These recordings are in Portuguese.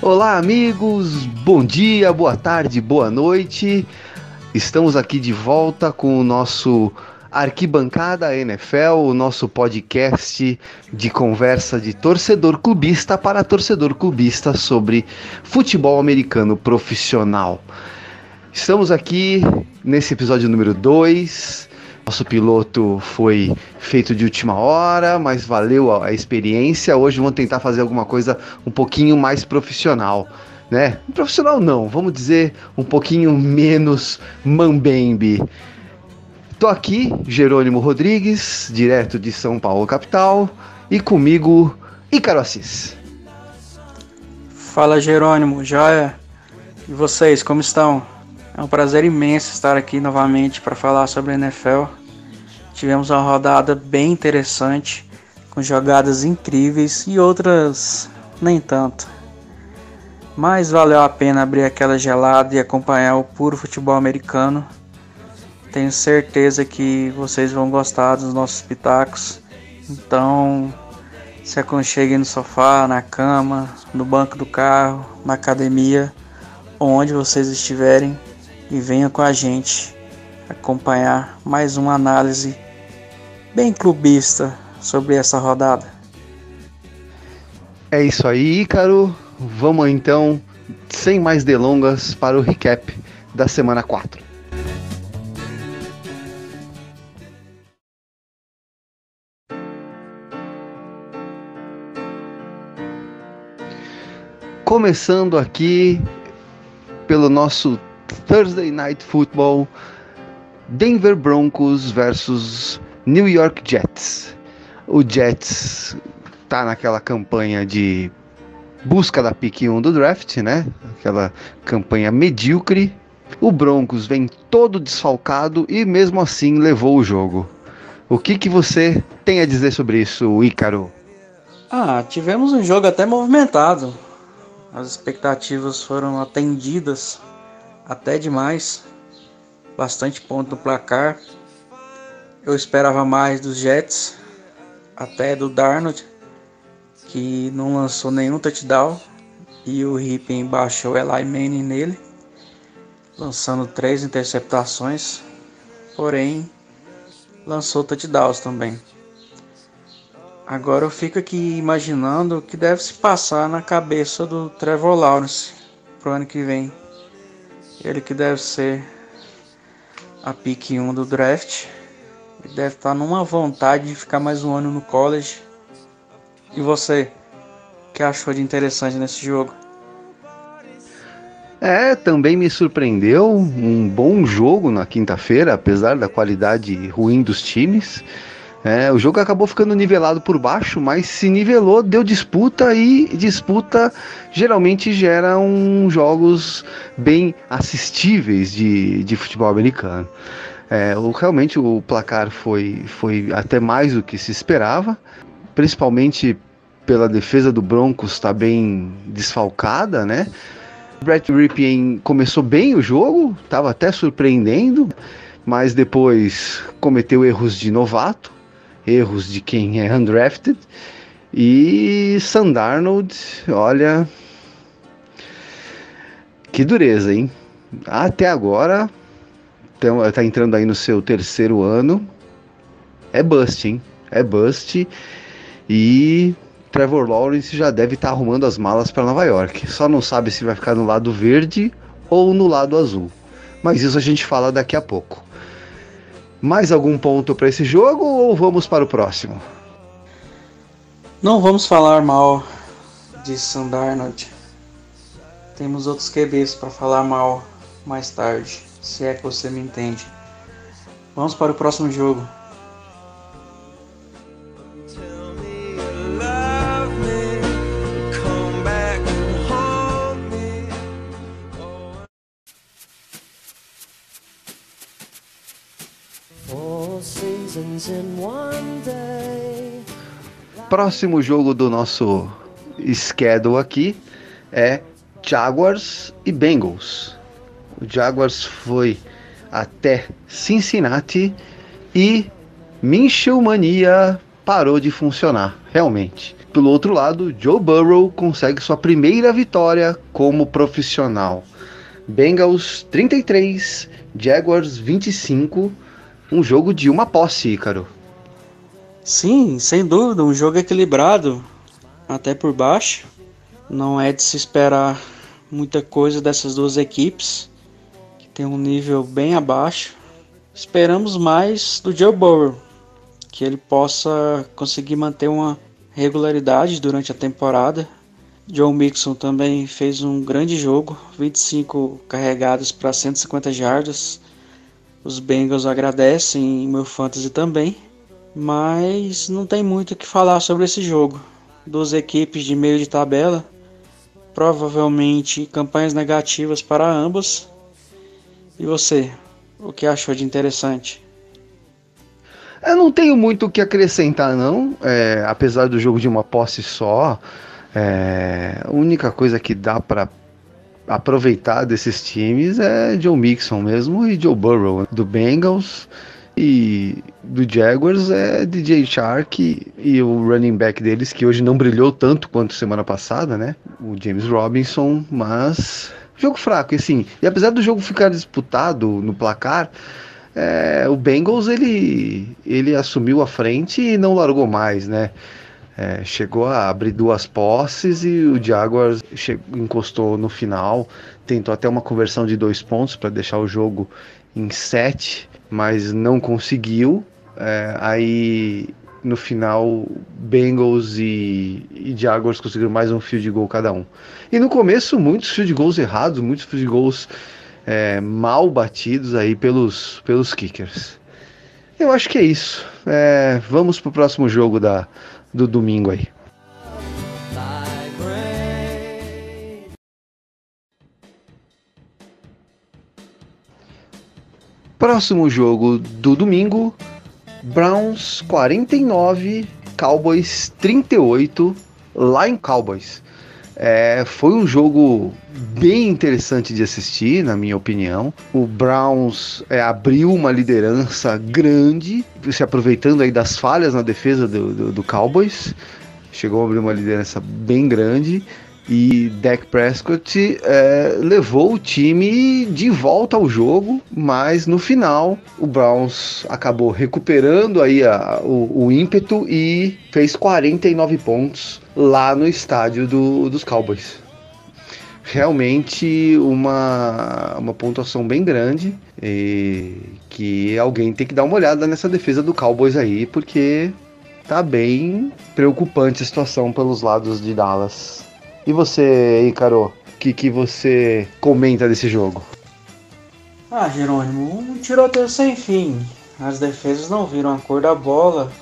Olá, amigos. Bom dia, boa tarde, boa noite. Estamos aqui de volta com o nosso Arquibancada NFL, o nosso podcast de conversa de torcedor clubista para torcedor clubista sobre futebol americano profissional. Estamos aqui nesse episódio número 2. Nosso piloto foi feito de última hora, mas valeu a experiência. Hoje vamos tentar fazer alguma coisa um pouquinho mais profissional, né? Profissional não, vamos dizer um pouquinho menos mambembe. Tô aqui, Jerônimo Rodrigues, direto de São Paulo capital, e comigo Ícaro Assis. Fala Jerônimo, joia? E vocês, como estão? É um prazer imenso estar aqui novamente para falar sobre a NFL. Tivemos uma rodada bem interessante, com jogadas incríveis e outras nem tanto. Mas valeu a pena abrir aquela gelada e acompanhar o puro futebol americano. Tenho certeza que vocês vão gostar dos nossos pitacos. Então, se aconcheguem no sofá, na cama, no banco do carro, na academia, onde vocês estiverem e venha com a gente acompanhar mais uma análise bem clubista sobre essa rodada. É isso aí, Ícaro. Vamos então, sem mais delongas, para o recap da semana 4. Começando aqui pelo nosso Thursday Night Football, Denver Broncos versus New York Jets. O Jets tá naquela campanha de busca da pick 1 do draft, né? Aquela campanha medíocre. O Broncos vem todo desfalcado e mesmo assim levou o jogo. O que, que você tem a dizer sobre isso, Ícaro? Ah, tivemos um jogo até movimentado. As expectativas foram atendidas até demais. Bastante ponto no placar. Eu esperava mais dos Jets, até do Darnold, que não lançou nenhum touchdown. E o Rippin baixou Eli Manning nele, lançando três interceptações. Porém, lançou touchdowns também. Agora eu fico aqui imaginando o que deve se passar na cabeça do Trevor Lawrence pro ano que vem. Ele que deve ser a pick 1 do draft. Deve estar numa vontade de ficar mais um ano no college. E você, o que achou de interessante nesse jogo? É, também me surpreendeu um bom jogo na quinta-feira, apesar da qualidade ruim dos times. É, o jogo acabou ficando nivelado por baixo, mas se nivelou, deu disputa e disputa geralmente gera um jogos bem assistíveis de, de futebol americano. É, o, realmente o placar foi, foi até mais do que se esperava, principalmente pela defesa do Broncos está bem desfalcada, né? Brett Ripien começou bem o jogo, estava até surpreendendo, mas depois cometeu erros de novato erros de quem é undrafted. E Sandarnold, olha. Que dureza, hein? Até agora, tá entrando aí no seu terceiro ano. É bust, hein? É bust. E Trevor Lawrence já deve estar tá arrumando as malas para Nova York. Só não sabe se vai ficar no lado verde ou no lado azul. Mas isso a gente fala daqui a pouco. Mais algum ponto para esse jogo ou vamos para o próximo? Não vamos falar mal de Sandarnold. Temos outros QBs para falar mal mais tarde, se é que você me entende. Vamos para o próximo jogo. Próximo jogo do nosso schedule aqui é Jaguars e Bengals. O Jaguars foi até Cincinnati e Minshew Mania parou de funcionar, realmente. Pelo outro lado, Joe Burrow consegue sua primeira vitória como profissional. Bengals 33, Jaguars 25, um jogo de uma posse, Ícaro. Sim, sem dúvida, um jogo equilibrado, até por baixo. Não é de se esperar muita coisa dessas duas equipes, tem um nível bem abaixo. Esperamos mais do Joe Burrow, que ele possa conseguir manter uma regularidade durante a temporada. Joe Mixon também fez um grande jogo, 25 carregados para 150 jardas. Os Bengals agradecem em meu fantasy também, mas não tem muito o que falar sobre esse jogo. Duas equipes de meio de tabela, provavelmente campanhas negativas para ambas. E você, o que achou de interessante? Eu não tenho muito o que acrescentar, não. É, apesar do jogo de uma posse só, é, a única coisa que dá para aproveitar desses times é Joe Mixon mesmo e Joe Burrow do Bengals e do Jaguars é DJ Shark e o running back deles que hoje não brilhou tanto quanto semana passada, né? O James Robinson, mas jogo fraco, e assim. E apesar do jogo ficar disputado no placar, é, o Bengals ele, ele assumiu a frente e não largou mais, né? É, chegou a abrir duas posses e o Jaguars chegou, encostou no final, tentou até uma conversão de dois pontos para deixar o jogo em sete, mas não conseguiu. É, aí no final, Bengals e, e, Jaguars conseguiram mais um field goal cada um. E no começo, muitos field goals errados, muitos field goals é, mal batidos aí pelos, pelos kickers. Eu acho que é isso. É, vamos pro próximo jogo da, do domingo aí. Próximo jogo do domingo: Browns 49, Cowboys 38, lá em Cowboys. É, foi um jogo bem interessante de assistir, na minha opinião. O Browns é, abriu uma liderança grande, se aproveitando aí das falhas na defesa do, do, do Cowboys. Chegou a abrir uma liderança bem grande e Dak Prescott é, levou o time de volta ao jogo, mas no final o Browns acabou recuperando aí a, o, o, ímpeto e fez 49 pontos lá no estádio do, dos Cowboys. Realmente uma, uma pontuação bem grande e que alguém tem que dar uma olhada nessa defesa do Cowboys aí, porque tá bem preocupante a situação pelos lados de Dallas. E você, Ícaro, o que, que você comenta desse jogo? Ah, Jerônimo, um tiroteio sem fim. As defesas não viram a cor da bola.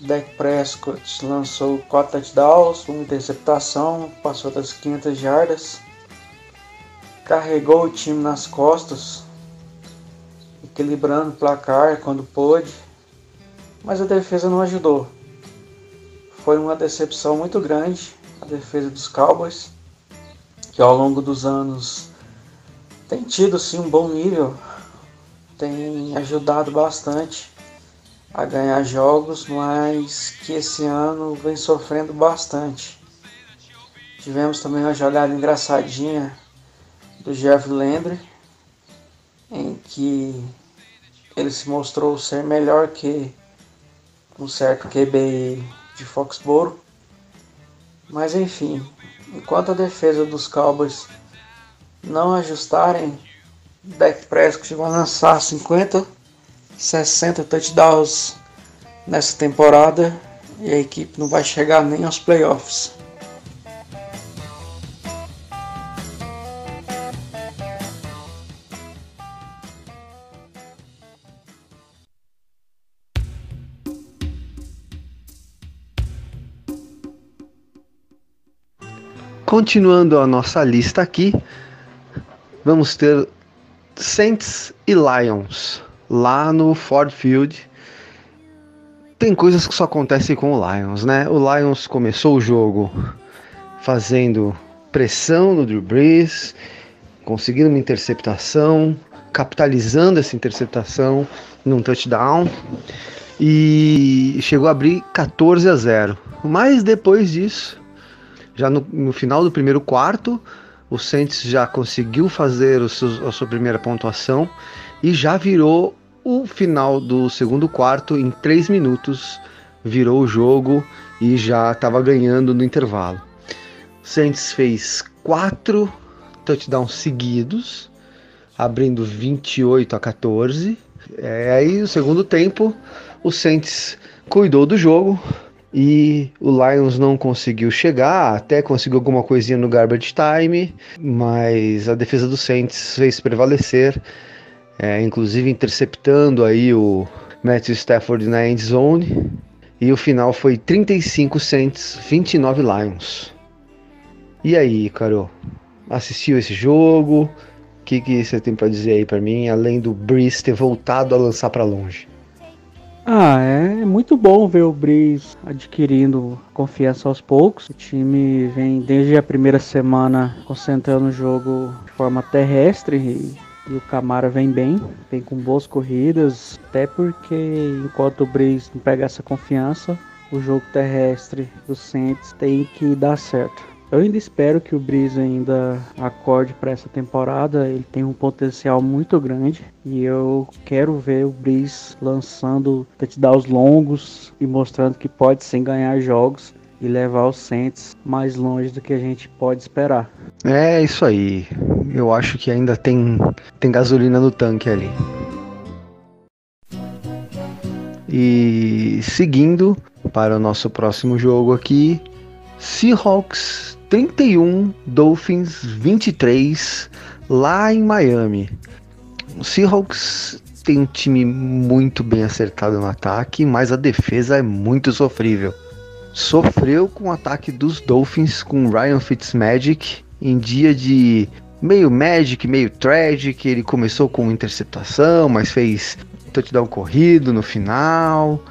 Dak Prescott lançou 4 touchdowns, uma interceptação, passou das 500 jardas. Carregou o time nas costas, equilibrando o placar quando pôde. Mas a defesa não ajudou. Foi uma decepção muito grande a defesa dos Cowboys, que ao longo dos anos tem tido sim um bom nível, tem ajudado bastante a ganhar jogos, mas que esse ano vem sofrendo bastante. Tivemos também uma jogada engraçadinha do Jeff Landry, em que ele se mostrou ser melhor que um certo QB de Foxboro mas enfim, enquanto a defesa dos Cowboys não ajustarem, Dak Prescott vai lançar 50, 60 touchdowns nessa temporada e a equipe não vai chegar nem aos playoffs. Continuando a nossa lista aqui, vamos ter Saints e Lions lá no Ford Field. Tem coisas que só acontecem com o Lions, né? O Lions começou o jogo fazendo pressão no Drew Brees, conseguindo uma interceptação, capitalizando essa interceptação num touchdown. e chegou a abrir 14 a 0. Mas depois disso, já no, no final do primeiro quarto, o Saints já conseguiu fazer a sua primeira pontuação e já virou o final do segundo quarto em 3 minutos. Virou o jogo e já estava ganhando no intervalo. O Saints fez quatro touchdowns seguidos, abrindo 28 a 14. É, aí, o segundo tempo, o Saints cuidou do jogo e o Lions não conseguiu chegar, até conseguiu alguma coisinha no garbage time, mas a defesa do Saints fez prevalecer, é, inclusive interceptando aí o Matthew Stafford na end zone. E o final foi 35 Saints, 29 Lions. E aí, Carol? Assistiu esse jogo? O que, que você tem para dizer aí para mim, além do Breeze ter voltado a lançar para longe? Ah, é muito bom ver o Breeze adquirindo confiança aos poucos. O time vem desde a primeira semana concentrando o jogo de forma terrestre e, e o Camara vem bem, vem com boas corridas, até porque enquanto o Breeze não pega essa confiança, o jogo terrestre do Saints tem que dar certo. Eu ainda espero que o Breeze ainda acorde para essa temporada. Ele tem um potencial muito grande e eu quero ver o Breeze lançando touchdowns longos e mostrando que pode sim ganhar jogos e levar os Saints mais longe do que a gente pode esperar. É isso aí. Eu acho que ainda tem, tem gasolina no tanque ali. E seguindo para o nosso próximo jogo aqui, Seahawks 31, Dolphins 23, lá em Miami. O Seahawks tem um time muito bem acertado no ataque, mas a defesa é muito sofrível. Sofreu com o ataque dos Dolphins com Ryan Fitzmagic em dia de meio Magic, meio Tragic. Ele começou com interceptação, mas fez touchdown corrido no final.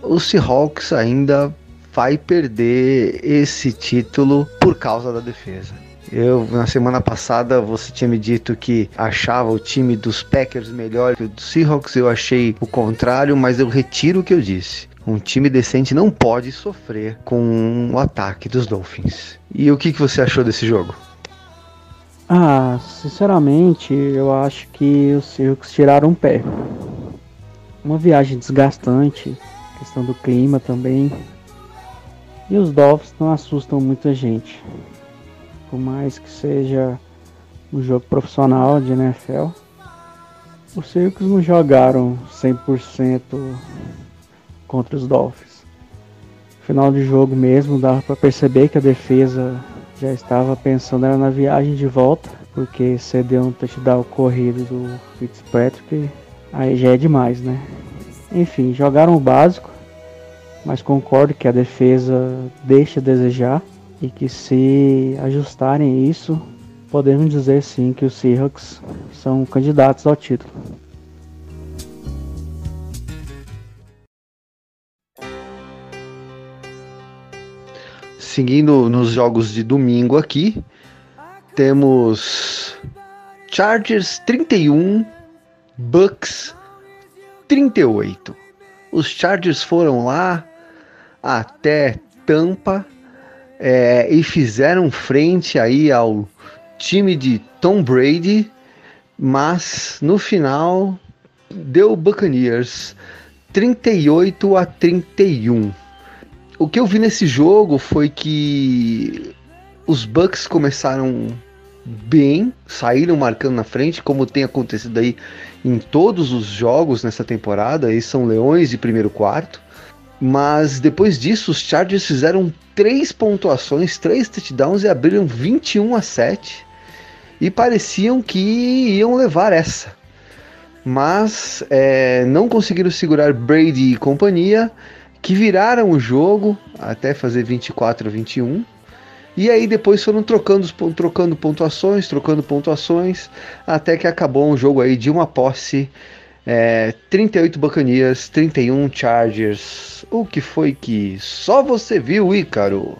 O Seahawks ainda vai perder esse título por causa da defesa. Eu, na semana passada, você tinha me dito que achava o time dos Packers melhor que o dos Seahawks. Eu achei o contrário, mas eu retiro o que eu disse. Um time decente não pode sofrer com o ataque dos Dolphins. E o que, que você achou desse jogo? Ah, sinceramente, eu acho que os Seahawks tiraram um pé. Uma viagem desgastante, questão do clima também. E os Dolphins não assustam muita gente. Por mais que seja um jogo profissional de NFL, os Circos não jogaram 100% contra os Dolphins. Final de jogo mesmo, dava para perceber que a defesa já estava pensando na viagem de volta, porque cedeu um touchdown corrido do Fitzpatrick, aí já é demais, né? Enfim, jogaram o básico, mas concordo que a defesa deixa a desejar e que se ajustarem isso, podemos dizer sim que os Seahawks são candidatos ao título. Seguindo nos jogos de domingo aqui, temos Chargers 31, Bucks 38. Os Chargers foram lá, até Tampa é, e fizeram frente aí ao time de Tom Brady, mas no final deu Buccaneers 38 a 31. O que eu vi nesse jogo foi que os Bucks começaram bem, saíram marcando na frente, como tem acontecido aí em todos os jogos nessa temporada, e são leões de primeiro quarto. Mas depois disso, os Chargers fizeram três pontuações, três touchdowns e abriram 21 a 7 e pareciam que iam levar essa. Mas é, não conseguiram segurar Brady e companhia, que viraram o jogo até fazer 24 a 21. E aí depois foram trocando, trocando pontuações, trocando pontuações, até que acabou um jogo aí de uma posse é, 38 Buccaneers, 31 Chargers. O que foi que só você viu, Ícaro?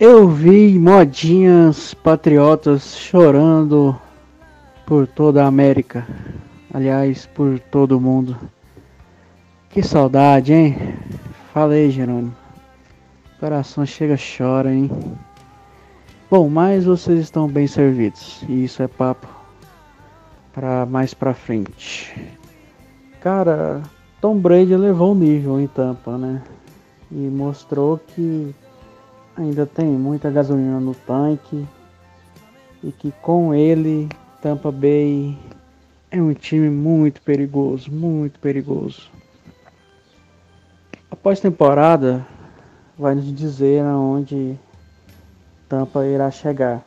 Eu vi modinhas patriotas chorando por toda a América. Aliás, por todo o mundo. Que saudade, hein? Falei, Jerônimo. Coração chega chora, hein? Bom, mas vocês estão bem servidos. E isso é papo para mais pra frente. Cara, Tom Brady levou o nível em Tampa, né? E mostrou que ainda tem muita gasolina no tanque e que com ele Tampa Bay é um time muito perigoso, muito perigoso. A pós-temporada vai nos dizer aonde Tampa irá chegar,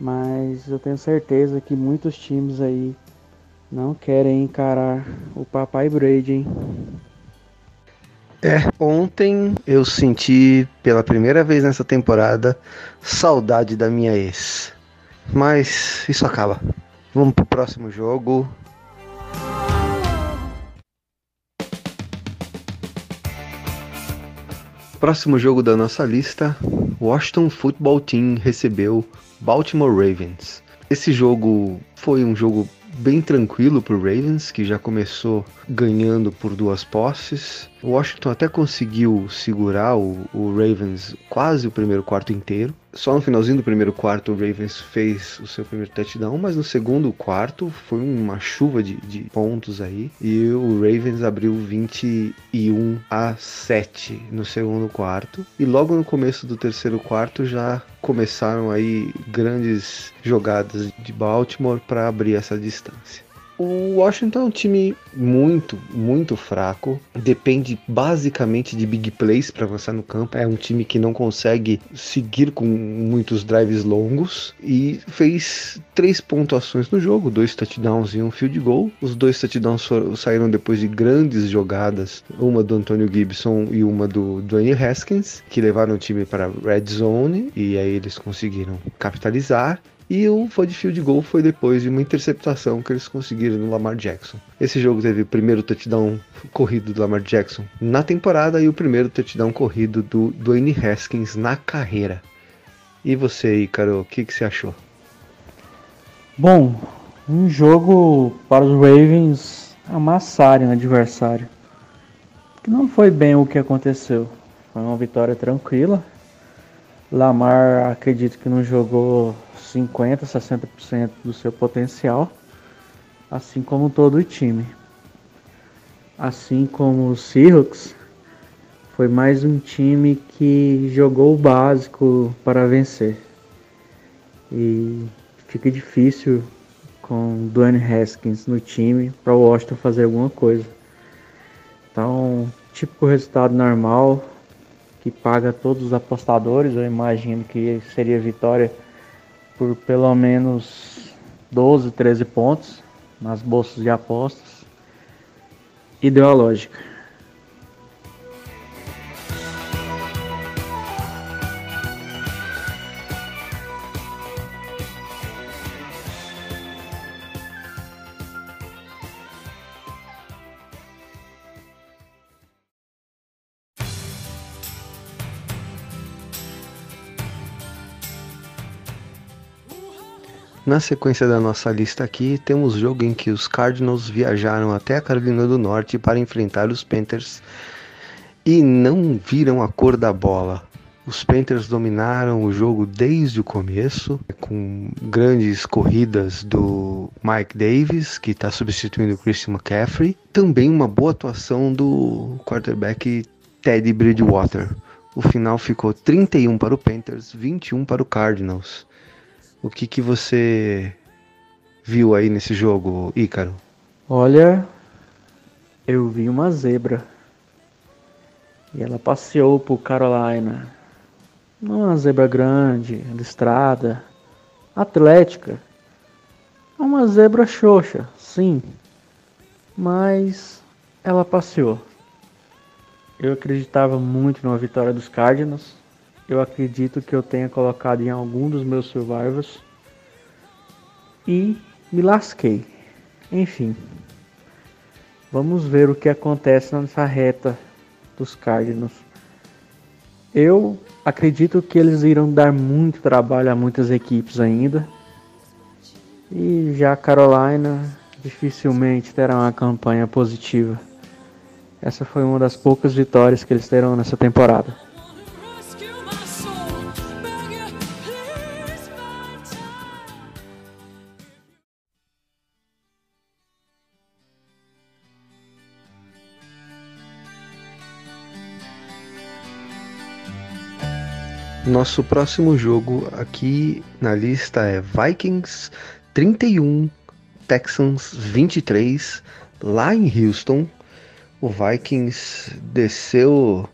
mas eu tenho certeza que muitos times aí não querem encarar o papai Brady, hein? É, ontem eu senti pela primeira vez nessa temporada saudade da minha ex. Mas isso acaba. Vamos pro próximo jogo. Próximo jogo da nossa lista, Washington Football Team recebeu Baltimore Ravens. Esse jogo foi um jogo bem tranquilo para o Ravens, que já começou ganhando por duas posses. O Washington até conseguiu segurar o, o, Ravens quase o primeiro quarto inteiro. Só no finalzinho do primeiro quarto o Ravens fez o seu primeiro touchdown, mas no segundo quarto foi uma chuva de, de pontos aí e o Ravens abriu 21 a 7 no segundo quarto. E logo no começo do terceiro quarto já começaram aí grandes jogadas de Baltimore para abrir essa distância. O Washington é um time muito, muito fraco. Depende basicamente de big plays para avançar no campo. É um time que não consegue seguir com muitos drives longos e fez três pontuações no jogo, dois touchdowns e um field goal. Os dois touchdowns saíram depois de grandes jogadas, uma do Antonio Gibson e uma do Dwayne Haskins, que levaram o time para red zone e aí eles conseguiram capitalizar. E o foi de field goal foi depois de uma interceptação que eles conseguiram no Lamar Jackson. Esse jogo teve o primeiro touchdown corrido do Lamar Jackson na temporada e o primeiro touchdown corrido do Dwayne Haskins na carreira. E você, Ícaro, o que, que você achou? Bom, um jogo para os Ravens amassarem o adversário. Que não foi bem o que aconteceu. Foi uma vitória tranquila. Lamar acredito que não jogou 50, 60% do seu potencial, assim como todo o time. Assim como o Seahawks, foi mais um time que jogou o básico para vencer. E fica difícil com Dwayne Haskins no time para o Washington fazer alguma coisa. Então, típico resultado normal que paga todos os apostadores, eu imagino que seria vitória por pelo menos 12, 13 pontos nas bolsas de apostas. E Na sequência da nossa lista aqui, temos jogo em que os Cardinals viajaram até a Carolina do Norte para enfrentar os Panthers e não viram a cor da bola. Os Panthers dominaram o jogo desde o começo, com grandes corridas do Mike Davis, que está substituindo o Christian McCaffrey. Também uma boa atuação do quarterback Teddy Bridgewater. O final ficou 31 para o Panthers, 21 para o Cardinals. O que, que você viu aí nesse jogo, Ícaro? Olha, eu vi uma zebra. E ela passeou por Carolina. Não uma zebra grande, listrada, atlética. É uma zebra xoxa, sim. Mas ela passeou. Eu acreditava muito na vitória dos Cardinals eu acredito que eu tenha colocado em algum dos meus survivors e me lasquei. Enfim, vamos ver o que acontece nessa reta dos Cardinals. Eu acredito que eles irão dar muito trabalho a muitas equipes ainda. E já a Carolina dificilmente terá uma campanha positiva. essa foi uma das poucas vitórias que eles terão nessa temporada. Nosso próximo jogo aqui na lista é Vikings 31, Texans 23, lá em Houston. O Vikings desceu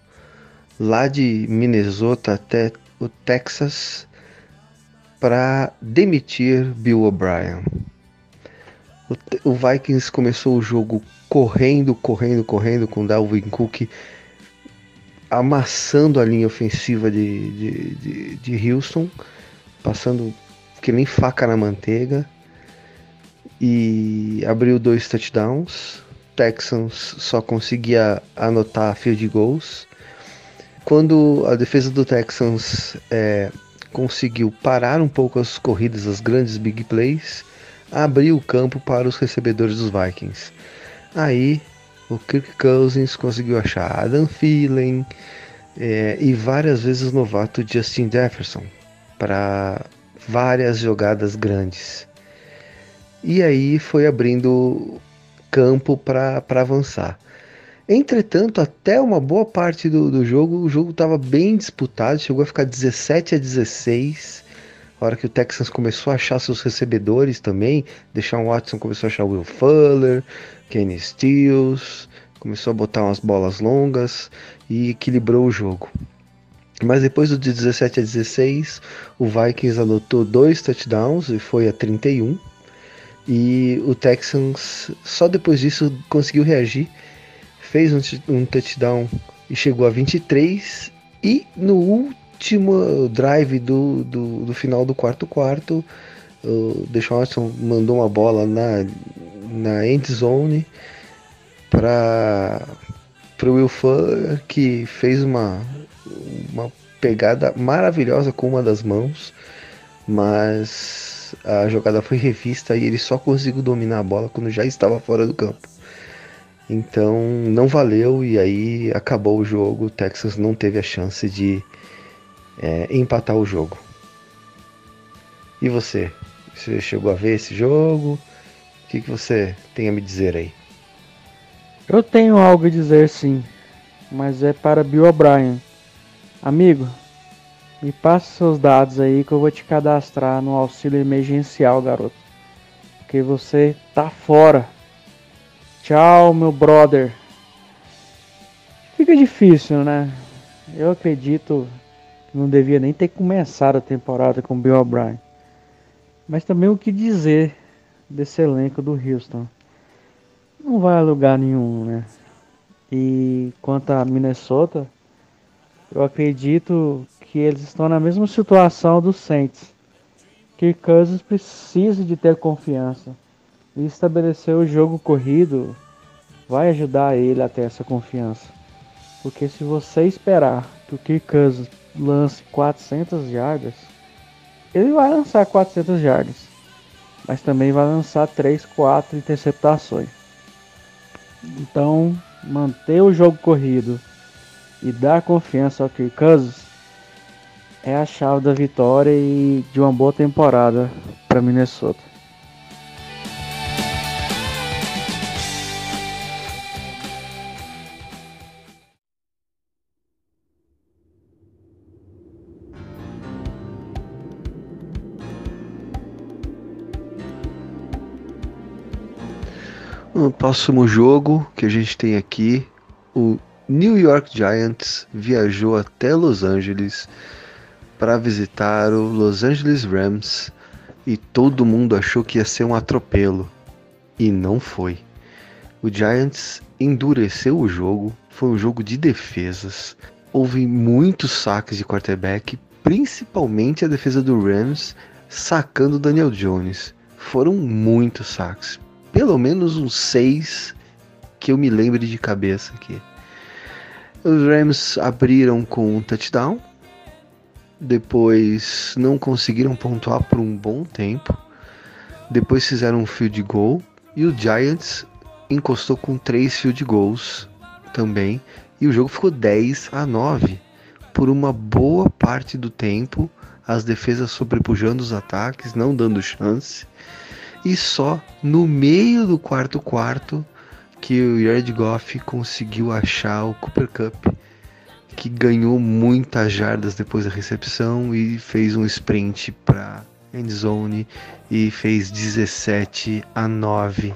lá de Minnesota até o Texas para demitir Bill O'Brien. O, Vikings começou o jogo correndo, correndo, correndo com Dalvin Cook amassando a linha ofensiva de, de, de, de Houston, passando que nem faca na manteiga e abriu dois touchdowns. Texans só conseguia anotar field goals. Quando a defesa do Texans é, conseguiu parar um pouco as corridas, as grandes big plays, abriu o campo para os recebedores dos Vikings. Aí o Kirk Cousins conseguiu achar Adam Thielen é, e várias vezes o novato Justin Jefferson para várias jogadas grandes. E aí foi abrindo campo para avançar. Entretanto, até uma boa parte do, do jogo, o jogo estava bem disputado, chegou a ficar 17 a 16. A hora que o Texans começou a achar seus recebedores também, deixar o Watson começou a achar Will Fuller, Kenny Stills, começou a botar umas bolas longas e equilibrou o jogo. Mas depois do de 17 a 16, o Vikings anotou dois touchdowns e foi a 31. E o Texans só depois disso conseguiu reagir, fez um, um touchdown e chegou a 23. E no último drive do, do, do final do quarto quarto, o Deshaun Watson mandou uma bola na, na end zone para o Will Fuller, que fez uma, uma pegada maravilhosa com uma das mãos, mas a jogada foi revista e ele só conseguiu dominar a bola quando já estava fora do campo. Então não valeu e aí acabou o jogo. O Texas não teve a chance de é, empatar o jogo. E você? Você chegou a ver esse jogo? O que, que você tem a me dizer aí? Eu tenho algo a dizer sim, mas é para Bill O'Brien. Amigo, me passe seus dados aí que eu vou te cadastrar no auxílio emergencial, garoto. Porque você tá fora. Tchau, meu brother. Fica difícil, né? Eu acredito que não devia nem ter começado a temporada com Bill O'Brien. Mas também o que dizer desse elenco do Houston não vai a lugar nenhum, né? E quanto a Minnesota, eu acredito que eles estão na mesma situação dos Saints. Que Cousins precisa de ter confiança e estabelecer o jogo corrido vai ajudar ele a ter essa confiança. Porque se você esperar que o Kirk Cousins lance 400 jardas, ele vai lançar 400 jardas, mas também vai lançar 3, 4 interceptações. Então, manter o jogo corrido e dar confiança ao Kirk Cousins é a chave da vitória e de uma boa temporada para Minnesota. No próximo jogo que a gente tem aqui, o New York Giants viajou até Los Angeles para visitar o Los Angeles Rams e todo mundo achou que ia ser um atropelo e não foi. O Giants endureceu o jogo, foi um jogo de defesas. Houve muitos saques de quarterback, principalmente a defesa do Rams sacando Daniel Jones. Foram muitos saques, pelo menos uns seis que eu me lembre de cabeça aqui. Os Rams abriram com um touchdown, depois não conseguiram pontuar por um bom tempo, depois fizeram um field goal e o Giants encostou com três field goals também. E o jogo ficou 10 a 9 por uma boa parte do tempo, as defesas sobrepujando os ataques, não dando chance. E só no meio do quarto quarto que o Jared Goff conseguiu achar o Cooper Cup, que ganhou muitas jardas depois da recepção e fez um sprint para end zone e fez 17 a 9.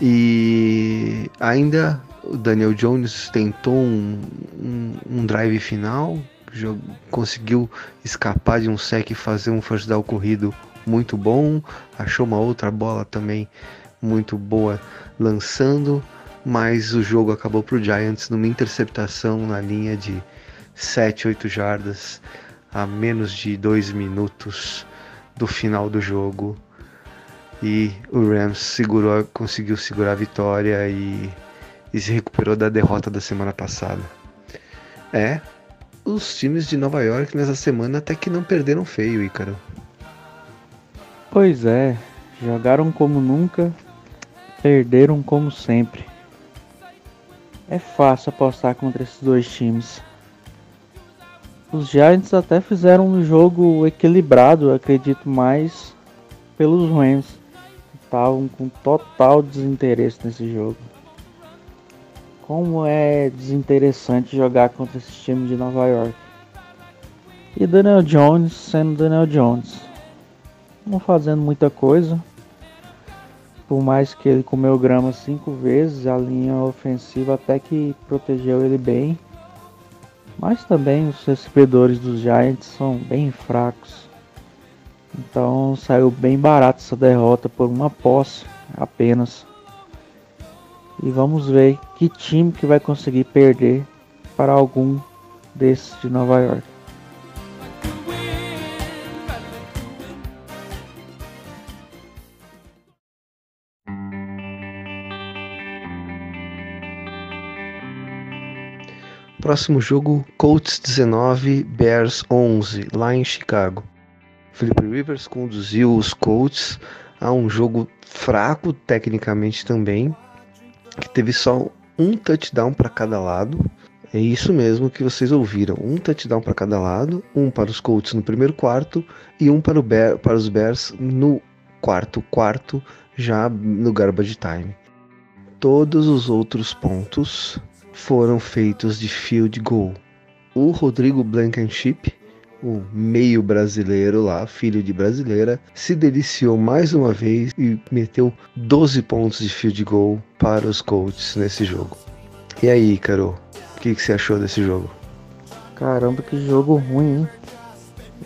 E ainda o Daniel Jones tentou um, um, um drive final, conseguiu escapar de um sec e fazer um first down corrido muito bom, achou uma outra bola também muito boa lançando, mas o jogo acabou para o Giants numa interceptação na linha de 7, 8 jardas a menos de 2 minutos do final do jogo. E o Rams segurou, conseguiu segurar a vitória e, e se recuperou da derrota da semana passada. É, os times de Nova York nessa semana até que não perderam feio, Ícaro. Pois é, jogaram como nunca, perderam como sempre. É fácil apostar contra esses dois times. Os Giants até fizeram um jogo equilibrado, acredito mais pelos Rams, que estavam com total desinteresse nesse jogo. Como é desinteressante jogar contra esses times de Nova York. E Daniel Jones sendo Daniel Jones. Não fazendo muita coisa. Por mais que ele comeu grama cinco vezes, a linha ofensiva até que protegeu ele bem. Mas também os recebedores dos Giants são bem fracos. Então saiu bem barato essa derrota por uma posse apenas. E vamos ver que time que vai conseguir perder para algum desses de Nova York. Próximo jogo, Colts 19, Bears 11, lá em Chicago. Philip Rivers conduziu os Colts a um jogo fraco tecnicamente também, que teve só um touchdown para cada lado. É isso mesmo que vocês ouviram, um touchdown para cada lado, um para os Colts no primeiro quarto e um para, Bear, para os Bears no quarto quarto, já no garbage time. Todos os outros pontos foram feitos de field goal. O Rodrigo Blankenship, o meio brasileiro lá, filho de brasileira, se deliciou mais uma vez e meteu 12 pontos de field goal para os Colts nesse jogo. E aí, Caro, o que, que você achou desse jogo? Caramba, que jogo ruim, hein?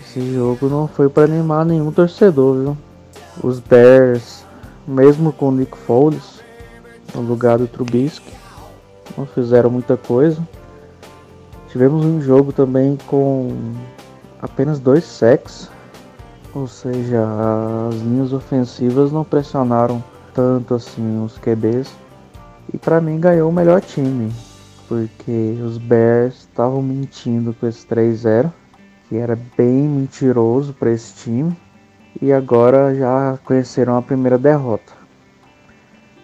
Esse jogo não foi para animar nenhum torcedor, viu? Os Bears, mesmo com o Nick Foles no lugar do Trubisky, não fizeram muita coisa. Tivemos um jogo também com apenas dois sacks, ou seja, as linhas ofensivas não pressionaram tanto assim os QBs. E para mim ganhou o melhor time, porque os Bears estavam mentindo com esse 3-0, que era bem mentiroso para esse time, e agora já conheceram a primeira derrota.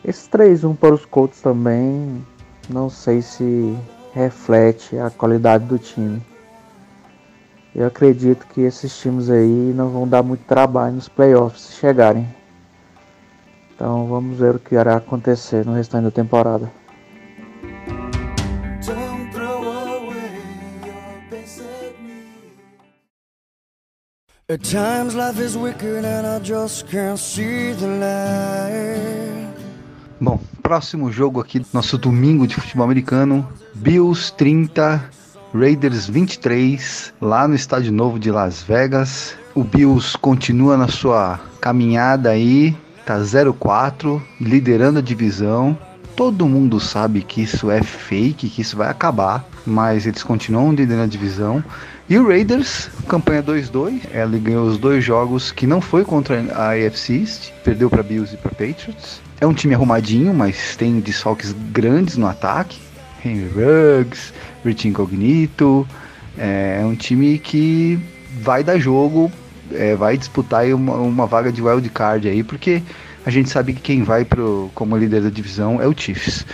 Esse 3-1 para os Colts também não sei se reflete a qualidade do time. Eu acredito que esses times aí não vão dar muito trabalho nos playoffs se chegarem. Então vamos ver o que irá acontecer no restante da temporada. At times life is wicked and I just can't see the light. Bom, próximo jogo aqui, nosso domingo de futebol americano, Bills 30, Raiders 23, lá no Estádio Novo de Las Vegas. O Bills continua na sua caminhada aí, tá 0-4, liderando a divisão. Todo mundo sabe que isso é fake, que isso vai acabar, mas eles continuam liderando a divisão. E o Raiders, campanha 2-2, ele ganhou os dois jogos que não foi contra a AFC East, perdeu para Bills e para Patriots. É um time arrumadinho, mas tem desfalques grandes no ataque. Henry Ruggs, Rich Incognito. É um time que vai dar jogo, é, vai disputar uma, uma, vaga de wild card aí, porque a gente sabe que quem vai pro, como líder da divisão é o Chiefs.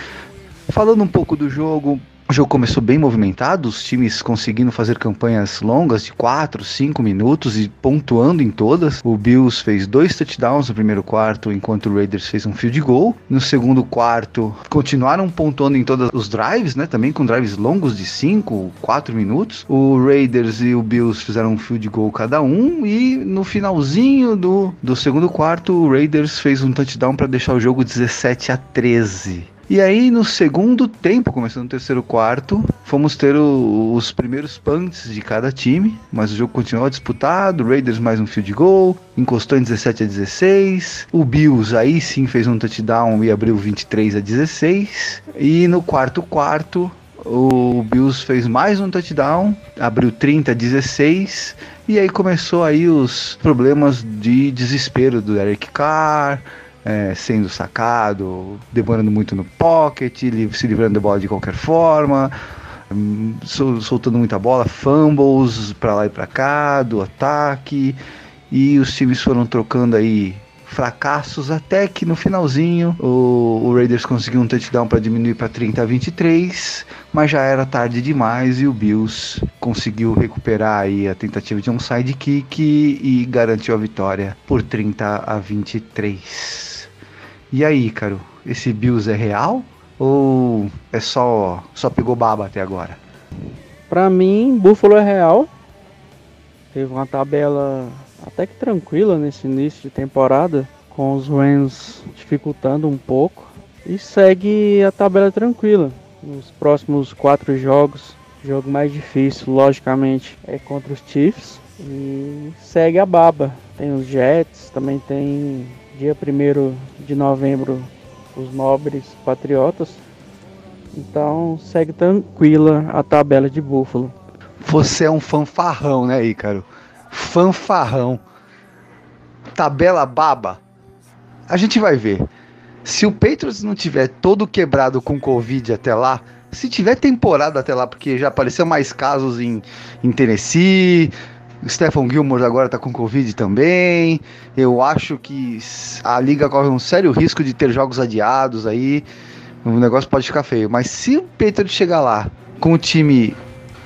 Falando um pouco do jogo, o jogo começou bem movimentado, os times conseguindo fazer campanhas longas de 4, 5 minutos e pontuando em todas. O Bills fez dois touchdowns no primeiro quarto, enquanto o Raiders fez um field goal. No segundo quarto, continuaram pontuando em todos os drives, né? Também com drives longos de 5, 4 minutos. O Raiders e o Bills fizeram um field goal cada um. E no finalzinho do, do segundo quarto, o Raiders fez um touchdown para deixar o jogo 17 a 13. E aí, no segundo tempo, começando no terceiro quarto, fomos ter o, os primeiros punts de cada time, mas o jogo continuou disputado. Raiders mais um field goal, encostou em 17 a 16. O Bills aí sim fez um touchdown e abriu 23 a 16. E no quarto quarto, o Bills fez mais um touchdown, abriu 30 a 16. E aí começou aí os problemas de desespero do Eric Carr é, sendo sacado, demorando muito no pocket, se livrando da bola de qualquer forma, hum, soltando muita bola, fumbles para lá e para cá, do ataque, e os times foram trocando aí fracassos até que no finalzinho o, o Raiders conseguiu um touchdown para diminuir para 30 a 23, mas já era tarde demais e o Bills conseguiu recuperar aí a tentativa de um sidekick e garantiu a vitória por 30 a 23. E aí, Caro, esse Bills é real ou é só só pegou baba até agora? Para mim, Buffalo é real. Teve uma tabela até que tranquila nesse início de temporada, com os Rams dificultando um pouco e segue a tabela tranquila. Nos próximos quatro jogos, o jogo mais difícil, logicamente, é contra os Chiefs e segue a baba. Tem os Jets, também tem dia 1 de novembro, os nobres patriotas. Então segue tranquila a tabela de Búfalo. Você é um fanfarrão, né, Ícaro? Fanfarrão. Tabela baba. A gente vai ver. Se o Patriots não tiver todo quebrado com Covid até lá, se tiver temporada até lá, porque já apareceu mais casos em, em Tennessee, Stephen Gilmore agora tá com Covid também. Eu acho que a liga corre um sério risco de ter jogos adiados aí. O negócio pode ficar feio. Mas se o Patriots chegar lá com o time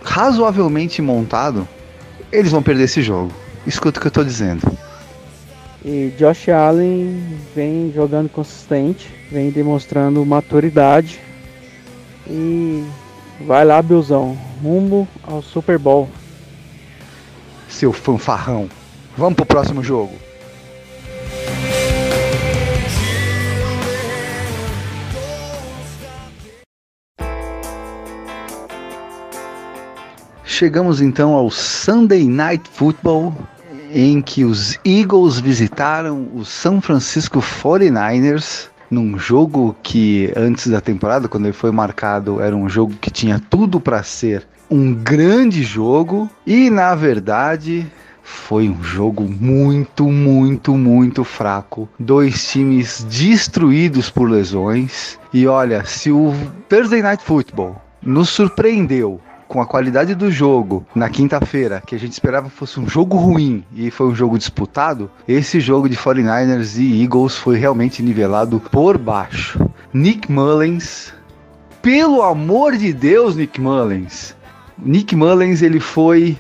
razoavelmente montado, eles vão perder esse jogo. Escuta o que eu tô dizendo. E Josh Allen vem jogando consistente, vem demonstrando maturidade. E vai lá, Bilzão, rumo ao Super Bowl seu fanfarrão. Vamos pro próximo jogo. Chegamos então ao Sunday Night Football, em que os Eagles visitaram o São Francisco 49ers num jogo que antes da temporada, quando ele foi marcado, era um jogo que tinha tudo para ser um grande jogo e na verdade foi um jogo muito, muito, muito fraco. Dois times destruídos por lesões. E olha, se o Thursday Night Football nos surpreendeu com a qualidade do jogo na quinta-feira, que a gente esperava fosse um jogo ruim e foi um jogo disputado, esse jogo de 49ers e Eagles foi realmente nivelado por baixo. Nick Mullins, pelo amor de Deus, Nick Mullins, Nick Mullins, ele foi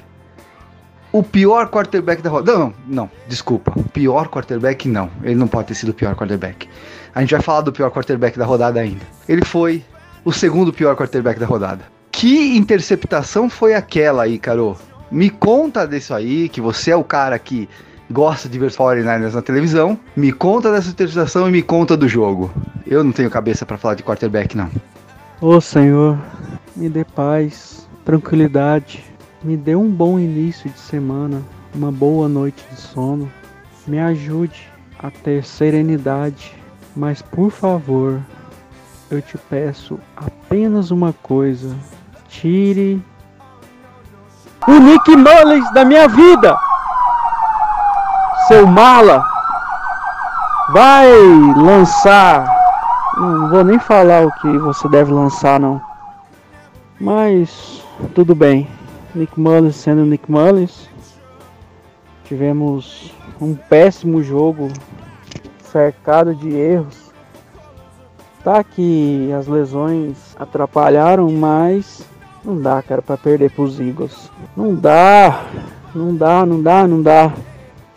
o pior quarterback da rodada. Não, não, desculpa. O pior quarterback, não. Ele não pode ter sido o pior quarterback. A gente vai falar do pior quarterback da rodada ainda. Ele foi o segundo pior quarterback da rodada. Que interceptação foi aquela aí, Caro? Me conta disso aí, que você é o cara que gosta de ver 49ers na televisão. Me conta dessa interceptação e me conta do jogo. Eu não tenho cabeça para falar de quarterback, não. Ô Senhor, me dê paz tranquilidade, me dê um bom início de semana, uma boa noite de sono, me ajude a ter serenidade, mas por favor, eu te peço apenas uma coisa: tire o Nick Mullins da minha vida, seu mala. Vai lançar. Não vou nem falar o que você deve lançar, não. Mas tudo bem. Nick Mullins sendo Nick Mullins. Tivemos um péssimo jogo cercado de erros. Tá que as lesões atrapalharam, mas não dá, cara, para perder pros Eagles. Não dá, não dá, não dá, não dá.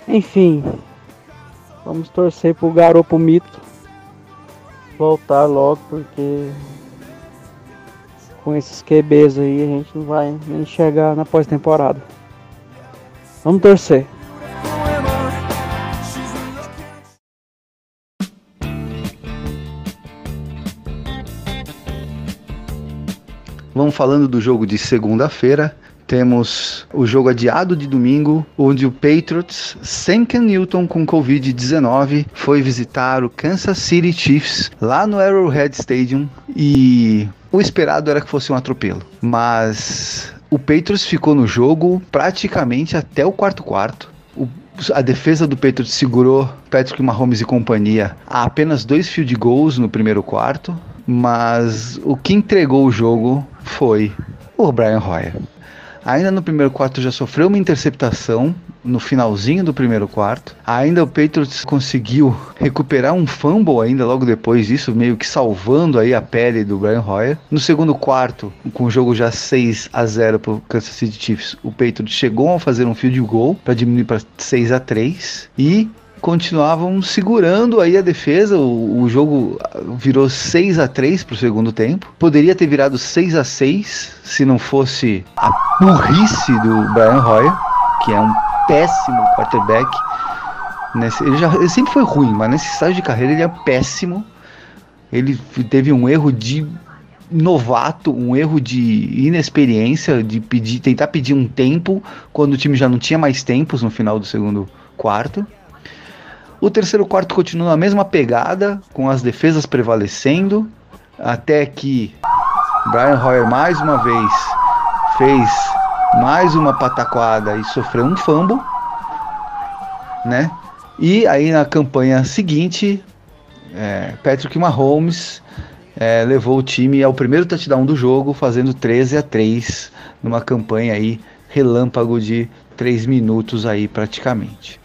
Enfim, vamos torcer pro garoto mito voltar logo, porque com esses QBs aí a gente não vai nem chegar na pós-temporada. Vamos torcer. Vamos falando do jogo de segunda-feira. Temos o jogo adiado de domingo, onde o Patriots, sem Ken Newton com Covid-19, foi visitar o Kansas City Chiefs lá no Arrowhead Stadium e o esperado era que fosse um atropelo. Mas o Patriots ficou no jogo praticamente até o quarto quarto. A defesa do Patriots segurou Patrick Mahomes e companhia a apenas dois field goals no primeiro quarto, mas o que entregou o jogo foi o Brian Hoyer. Ainda no primeiro quarto já sofreu uma interceptação no finalzinho do primeiro quarto. Ainda o Patriots conseguiu recuperar um fumble ainda logo depois disso, meio que salvando aí a pele do Brian Hoyer. No segundo quarto, com o jogo já 6 a 0 para o Kansas City Chiefs, o Patriots chegou a fazer um field goal para diminuir para 6 a 3 e continuavam segurando aí a defesa. O, o jogo virou 6 a 3 para o segundo tempo. Poderia ter virado 6 a 6 se não fosse a burrice do Brian Hoyer, que é um péssimo quarterback. Nesse, ele, já, ele sempre foi ruim, mas nesse estágio de carreira ele é péssimo. Ele teve um erro de novato, um erro de inexperiência, de pedir, tentar pedir um tempo quando o time já não tinha mais tempos no final do segundo quarto. O terceiro quarto continua na mesma pegada, com as defesas prevalecendo, até que Brian Hoyer mais uma vez fez mais uma pataquada e sofreu um fumble, né? E aí na campanha seguinte, é, Patrick Mahomes é, levou o time ao primeiro touchdown do jogo, fazendo 13 a 3 numa campanha aí relâmpago de 3 minutos aí praticamente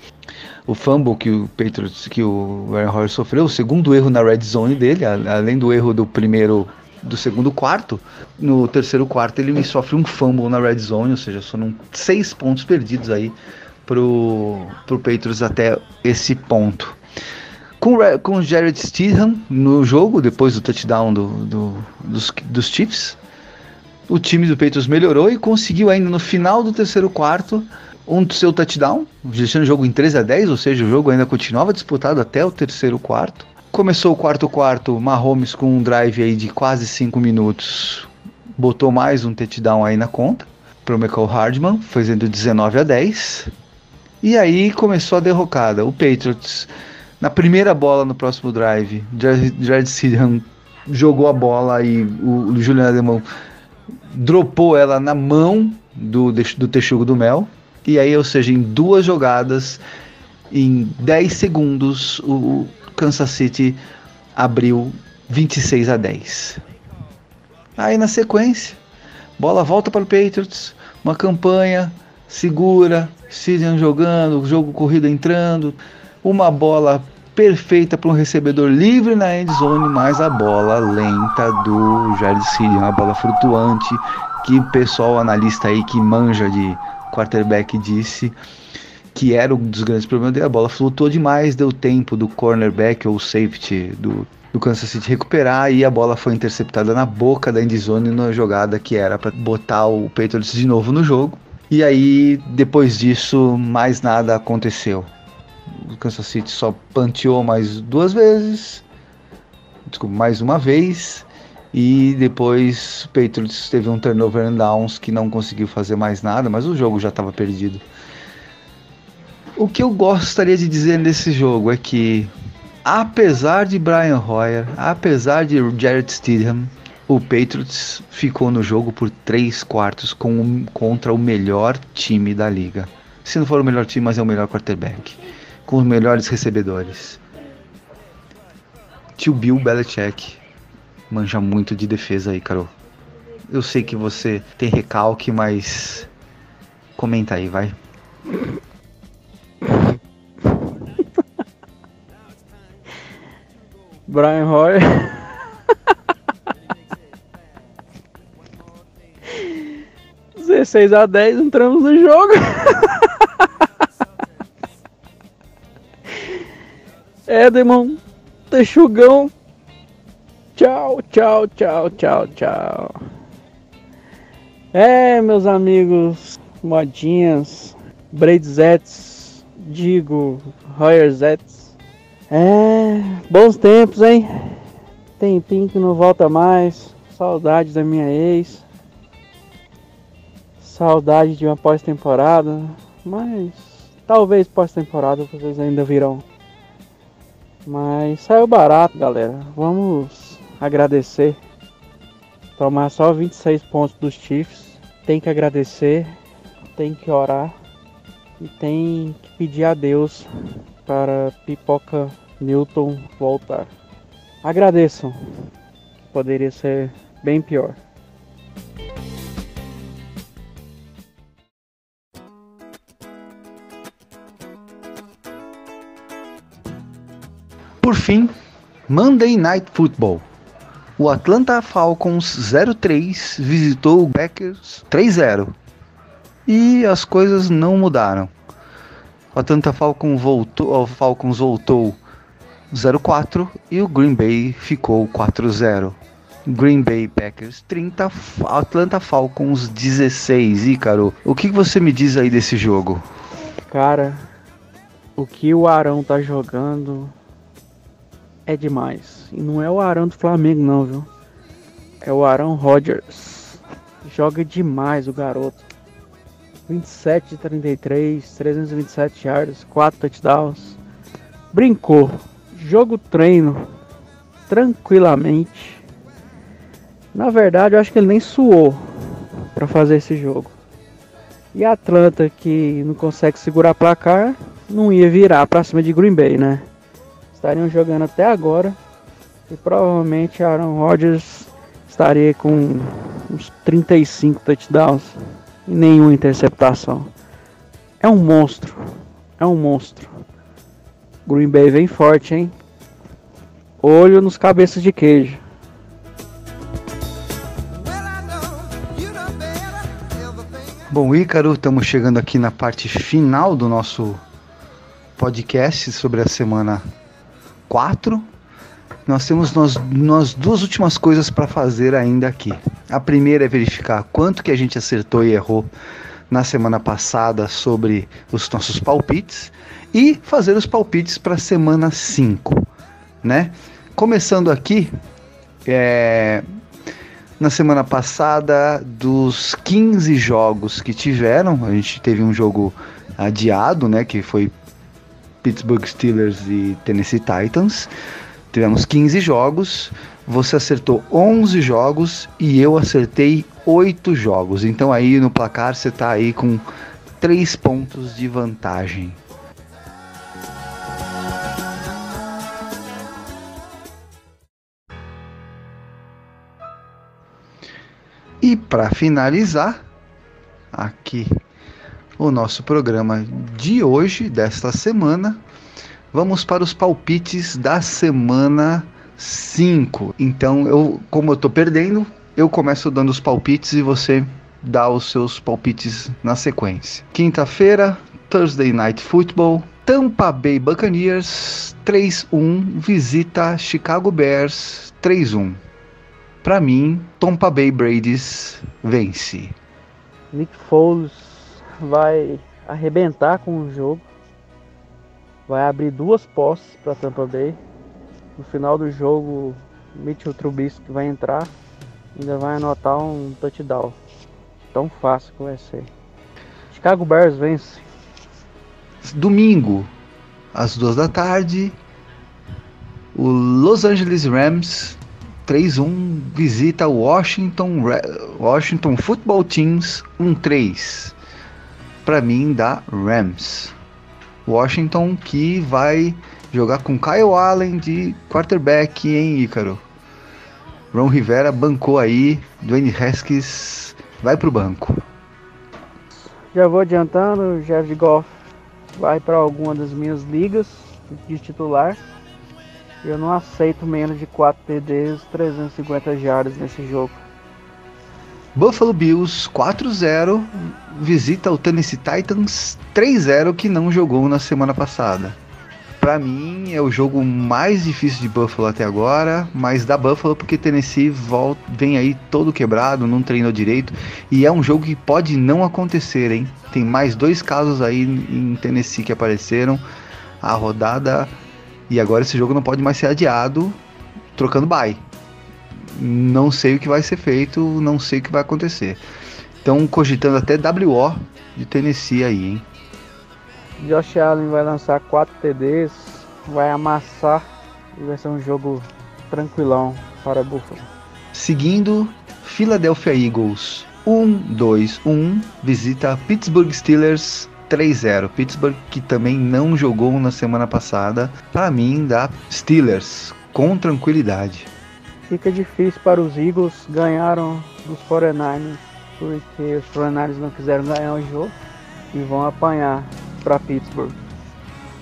o fumble que o Patriots, que o Aaron Rodgers sofreu, o segundo erro na red zone dele, além do erro do primeiro do segundo quarto, no terceiro quarto ele sofre um fumble na red zone, ou seja, foram seis pontos perdidos aí pro, pro Patriots até esse ponto. Com, com Jared Stidham no jogo, depois do touchdown do, do, dos, dos Chiefs, o time do Patriots melhorou e conseguiu ainda no final do terceiro quarto um seu touchdown, deixando o jogo em 13 a 10, ou seja, o jogo ainda continuava disputado até o terceiro quarto. Começou o quarto quarto, Mahomes com um drive aí de quase 5 minutos, botou mais um touchdown aí na conta para o Michael Hardman, fazendo 19 a 10. E aí começou a derrocada. O Patriots, na primeira bola no próximo drive, Jared Stidham jogou a bola e o, o Julian Alemão dropou ela na mão do, do Texugo do Mel. E aí, ou seja, em duas jogadas, em 10 segundos, o Kansas City abriu 26 a 10. Aí na sequência, bola volta para o Patriots, uma campanha segura, Sidney jogando, jogo corrido entrando, uma bola perfeita para um recebedor livre na end zone, mas a bola lenta do Jared Sidney, uma bola flutuante que o pessoal analista aí que manja de quarterback disse que era um dos grandes problemas dele. A bola flutuou demais, deu tempo do cornerback ou safety do, do Kansas City recuperar e a bola foi interceptada na boca da endzone na jogada que era para botar o Patriots de novo no jogo. E aí, depois disso, mais nada aconteceu. O Kansas City só panteou mais duas vezes, desculpa, mais uma vez e depois o Patriots teve um turnover and downs que não conseguiu fazer mais nada, mas o jogo já estava perdido. O que eu gostaria de dizer nesse jogo é que, apesar de Brian Hoyer, apesar de Jared Stidham, o Patriots ficou no jogo por três quartos com, contra o melhor time da liga. Se não for o melhor time, mas é o melhor quarterback. Com os melhores recebedores. Tio Bill Belichick manja muito de defesa aí, Carol. Eu sei que você tem recalque, mas comenta aí, vai. Brian Hoyer. Dezesseis a dez entramos no jogo. Edmond, Texugão. Tchau, tchau, tchau, tchau, tchau. É, meus amigos, modinhas, braidesetes, digo, Royerzets. É, bons tempos, hein? Tempinho que não volta mais. Saudade da minha ex. Saudade de uma pós-temporada. Mas talvez pós-temporada vocês ainda virão. Mas saiu barato, galera. Vamos agradecer. Tomar só 26 pontos dos Chiefs. Tem que agradecer. Tem que orar. E tem que pedir a Deus para Pipoca Newton voltar. Agradeçam. Poderia ser bem pior. Por fim, Monday Night Football. O Atlanta Falcons 03 visitou o Packers 3-0. E as coisas não mudaram. O Atlanta Falcons voltou, o Falcons voltou 0-4 e o Green Bay ficou 4-0. Green Bay Packers 30, Atlanta Falcons 16. Ícaro, o que você me diz aí desse jogo? Cara, o que o Arão tá jogando é demais. E não é o Arão do Flamengo não, viu? É o Arão Rodgers. Joga demais o garoto. 27 de 33, 327 yards, 4 touchdowns. Brincou. Jogo treino tranquilamente na verdade, eu acho que ele nem suou para fazer esse jogo. E a Atlanta, que não consegue segurar placar, não ia virar para cima de Green Bay, né? Estariam jogando até agora e provavelmente Aaron Rodgers estaria com uns 35 touchdowns nenhuma interceptação. É um monstro, é um monstro. Green Bay vem forte, hein? Olho nos cabeças de queijo. Bom, Ícaro, estamos chegando aqui na parte final do nosso podcast sobre a semana 4. Nós temos nós, nós duas últimas coisas para fazer ainda aqui. A primeira é verificar quanto que a gente acertou e errou na semana passada sobre os nossos palpites e fazer os palpites para a semana 5, né? Começando aqui, é, na semana passada, dos 15 jogos que tiveram, a gente teve um jogo adiado, né, que foi Pittsburgh Steelers e Tennessee Titans. Tivemos 15 jogos, você acertou 11 jogos e eu acertei 8 jogos. Então aí no placar você está aí com 3 pontos de vantagem. E para finalizar aqui o nosso programa de hoje, desta semana, vamos para os palpites da semana 5. Então, eu, como eu estou perdendo, eu começo dando os palpites e você dá os seus palpites na sequência. Quinta-feira, Thursday Night Football, Tampa Bay Buccaneers 3-1 visita Chicago Bears 3-1. Para mim, Tampa Bay Brady's vence. Nick Foles vai arrebentar com o jogo. Vai abrir duas posses para Tampa Bay. No final do jogo, Mitchell Trubisky vai entrar. Ainda vai anotar um touchdown. Tão fácil que vai ser. Chicago Bears vence. Domingo, às duas da tarde, o Los Angeles Rams 3-1 visita o Washington, Washington Football Teams 1-3. Para mim dá Rams. Washington que vai jogar com Kyle Allen de quarterback em Ícaro. Ron Rivera bancou aí, Dwayne Haskins vai pro banco. Já vou adiantando, Jared Goff vai para alguma das minhas ligas de titular. Eu não aceito menos de 4 TDs, 350 jardas nesse jogo. Buffalo Bills 4-0 visita o Tennessee Titans 3-0 que não jogou na semana passada. Para mim é o jogo mais difícil de Buffalo até agora, mas da Buffalo porque Tennessee volta, vem aí todo quebrado, não treinou direito e é um jogo que pode não acontecer, hein? Tem mais dois casos aí em Tennessee que apareceram. A rodada e agora esse jogo não pode mais ser adiado trocando bye. Não sei o que vai ser feito, não sei o que vai acontecer. Estão cogitando até WO de Tennessee aí, hein? Josh Allen vai lançar 4 TDs, vai amassar e vai ser um jogo tranquilão para Buffalo. Seguindo, Philadelphia Eagles 1-2-1 visita Pittsburgh Steelers 3-0. Pittsburgh que também não jogou na semana passada. Para mim, dá Steelers com tranquilidade. Fica difícil para os Eagles ganharam dos 49ers porque os 49ers não quiseram ganhar o jogo e vão apanhar para Pittsburgh.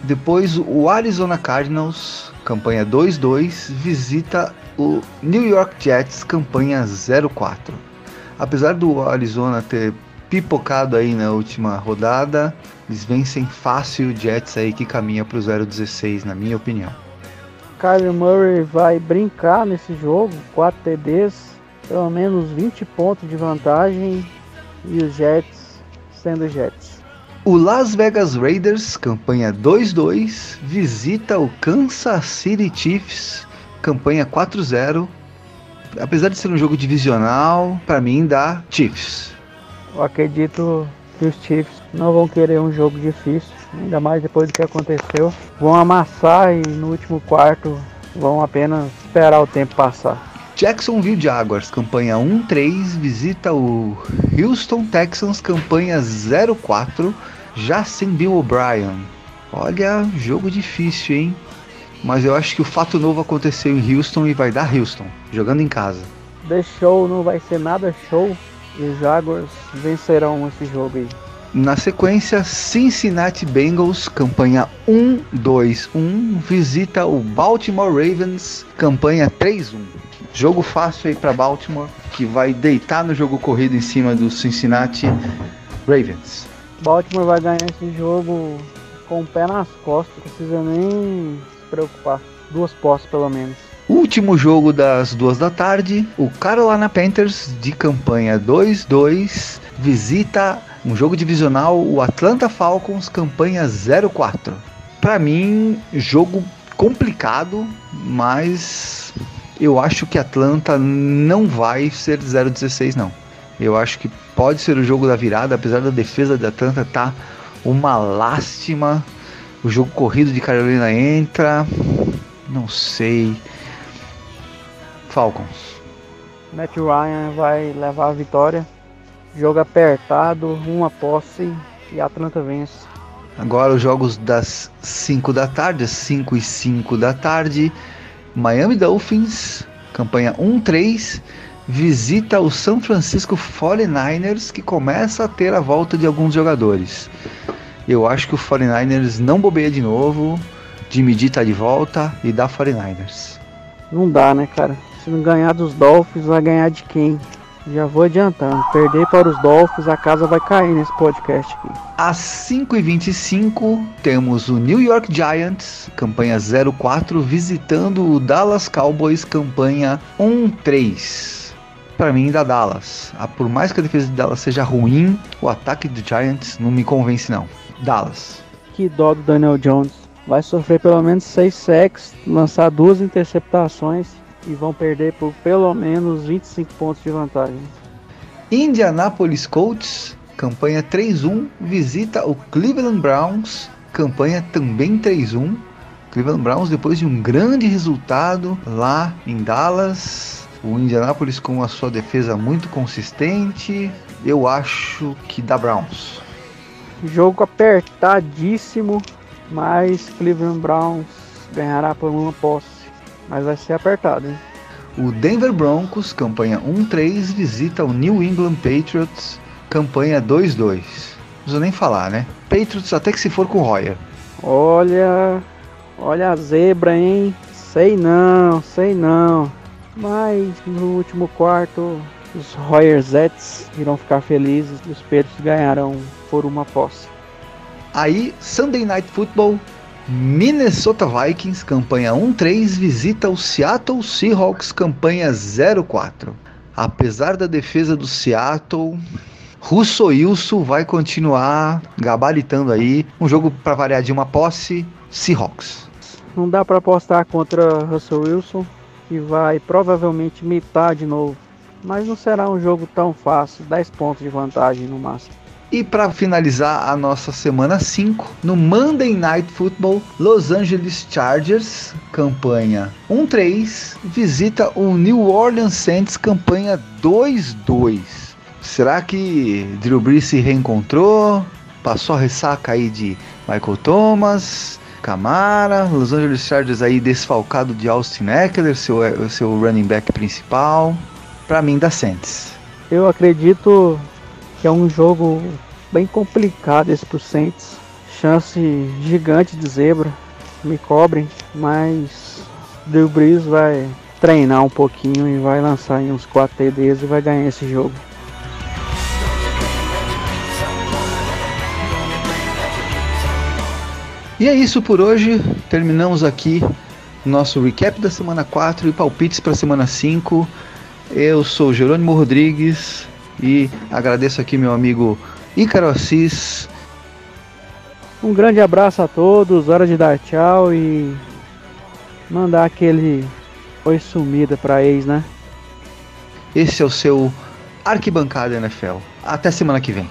Depois o Arizona Cardinals, campanha 2-2, visita o New York Jets, campanha 0-4. Apesar do Arizona ter pipocado aí na última rodada, eles vencem fácil o Jets aí que caminha para o 0-16, na minha opinião. Kyler Murray vai brincar nesse jogo, 4 TDs, pelo menos 20 pontos de vantagem e os Jets sendo Jets. O Las Vegas Raiders, campanha 2-2, visita o Kansas City Chiefs, campanha 4-0. Apesar de ser um jogo divisional, para mim dá Chiefs. Eu acredito que os Chiefs não vão querer um jogo difícil, ainda mais depois do que aconteceu. Vão amassar e no último quarto vão apenas esperar o tempo passar. Jacksonville Jaguars, campanha 1-3, visita o Houston Texans, campanha 0-4 já sem Bill O'Brien. Olha, jogo difícil, hein? Mas eu acho que o fato novo aconteceu em Houston e vai dar Houston, jogando em casa. The show não vai ser nada show e os Jaguars vencerão esse jogo aí. Na sequência, Cincinnati Bengals, campanha 1-2-1, visita o Baltimore Ravens, campanha 3-1. Jogo fácil aí para Baltimore, que vai deitar no jogo corrido em cima do Cincinnati Ravens. Baltimore vai ganhar esse jogo com o pé nas costas, não precisa nem se preocupar. Duas postas pelo menos. Último jogo das duas da tarde, o Carolina Panthers de campanha 2-2 visita um jogo divisional, o Atlanta Falcons, campanha 0-4. Para mim, jogo complicado, mas eu acho que Atlanta não vai ser 0-16 não. Eu acho que pode ser o jogo da virada, apesar da defesa da Atlanta tá uma lástima. O jogo corrido de Carolina entra. Não sei. Falcons. Matt Ryan vai levar a vitória. Jogo apertado, uma posse e Atlanta vence. Agora os jogos das 5 da tarde, 5 e 5 da tarde. Miami Dolphins, campanha 1-3 visita o São Francisco 49ers, que começa a ter a volta de alguns jogadores. Eu acho que o 49ers não bobeia de novo, Jimmy G tá de volta e dá 49ers. Não dá, né, cara? Se não ganhar dos Dolphins, vai ganhar de quem? Já vou adiantando. Perder para os Dolphins, a casa vai cair nesse podcast aqui. Às 5h25, temos o New York Giants, campanha 04, visitando o Dallas Cowboys, campanha 13 para mim da Dallas. Ah, por mais que a defesa de Dallas seja ruim, o ataque do Giants não me convence não. Dallas. Que dó do Daniel Jones. Vai sofrer pelo menos 6 sacks, lançar duas interceptações e vão perder por pelo menos 25 pontos de vantagem. Indianapolis Colts, campanha 3-1, visita o Cleveland Browns, campanha também 3-1. Cleveland Browns depois de um grande resultado lá em Dallas, o Indianapolis com a sua defesa muito consistente, eu acho que dá Browns. Jogo apertadíssimo, mas Cleveland Browns ganhará por uma posse, mas vai ser apertado, hein? O Denver Broncos, campanha 1-3, visita o New England Patriots, campanha 2-2. Não precisa nem falar, né? Patriots até que se for com o Royer. Olha, olha a zebra, hein? Sei não, sei não. Mas no último quarto Os Royers irão ficar felizes e os Patriots ganharão por uma posse. Aí, Sunday Night Football, Minnesota Vikings, campanha 1-3, visita o Seattle Seahawks, campanha 0-4. Apesar da defesa do Seattle, Russo Wilson vai continuar gabaritando aí. Um jogo para variar de uma posse, Seahawks. Não dá para apostar contra Russell Wilson, que vai provavelmente mitar de novo. Mas não será um jogo tão fácil, 10 pontos de vantagem no máximo. E para finalizar a nossa semana 5, no Monday Night Football, Los Angeles Chargers, campanha 1-3, visita o New Orleans Saints, campanha 2-2. Será que Drew Brees se reencontrou? Passou a ressaca aí de Michael Thomas, Camara, Los Angeles Chargers aí desfalcado de Austin Eckler, seu, seu running back principal. Para mim, da Saints. Eu acredito que é um jogo bem complicado esse pro Saints. Chance gigante de zebra, me cobrem, mas Drew Brees vai treinar um pouquinho e vai lançar uns 4 TDs e vai ganhar esse jogo. E é isso por hoje. Terminamos aqui nosso recap da semana 4 e palpites para a semana 5. Eu sou Jerônimo Rodrigues e agradeço aqui meu amigo Ícaro Assis. Um grande abraço a todos, hora de dar tchau e mandar aquele oi sumida para ex, né? Esse é o seu Arquibancada NFL. Até semana que vem.